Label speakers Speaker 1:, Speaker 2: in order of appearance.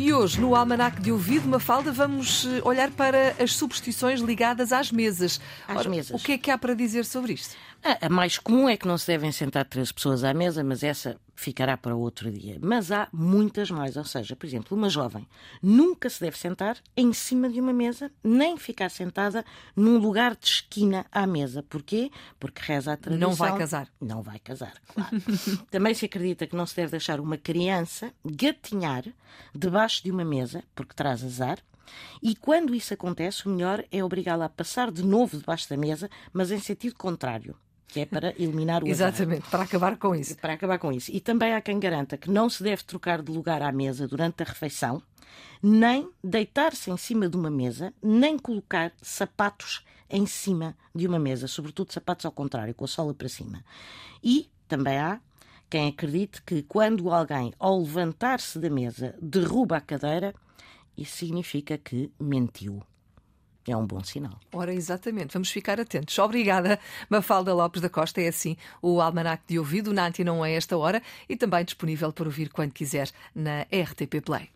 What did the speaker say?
Speaker 1: E hoje, no Almanac de Ouvido, Mafalda, vamos eh, olhar para as superstições ligadas às mesas.
Speaker 2: Às
Speaker 1: Ora,
Speaker 2: mesas.
Speaker 1: O que é que há para dizer sobre isto?
Speaker 2: A, a mais comum é que não se devem sentar três pessoas à mesa, mas essa ficará para outro dia. Mas há muitas mais. Ou seja, por exemplo, uma jovem nunca se deve sentar em cima de uma mesa, nem ficar sentada num lugar de esquina à mesa. Porquê? Porque reza a tradição.
Speaker 1: Não vai casar.
Speaker 2: Não vai casar, claro. Também se acredita que não se deve deixar uma criança gatinhar debaixo de uma mesa, porque traz azar. E quando isso acontece, o melhor é obrigá-la a passar de novo debaixo da mesa, mas em sentido contrário, que é para eliminar o azar.
Speaker 1: Exatamente, para acabar com isso.
Speaker 2: Para acabar com isso. E também há quem garanta que não se deve trocar de lugar à mesa durante a refeição, nem deitar-se em cima de uma mesa, nem colocar sapatos em cima de uma mesa, sobretudo sapatos ao contrário, com a sola para cima. E também há quem acredite que quando alguém, ao levantar-se da mesa, derruba a cadeira, isso significa que mentiu. É um bom sinal.
Speaker 1: Ora, exatamente, vamos ficar atentos. Obrigada, Mafalda Lopes da Costa. É assim o Almanac de Ouvido, na Antena não é esta hora e também disponível para ouvir quando quiser na RTP Play.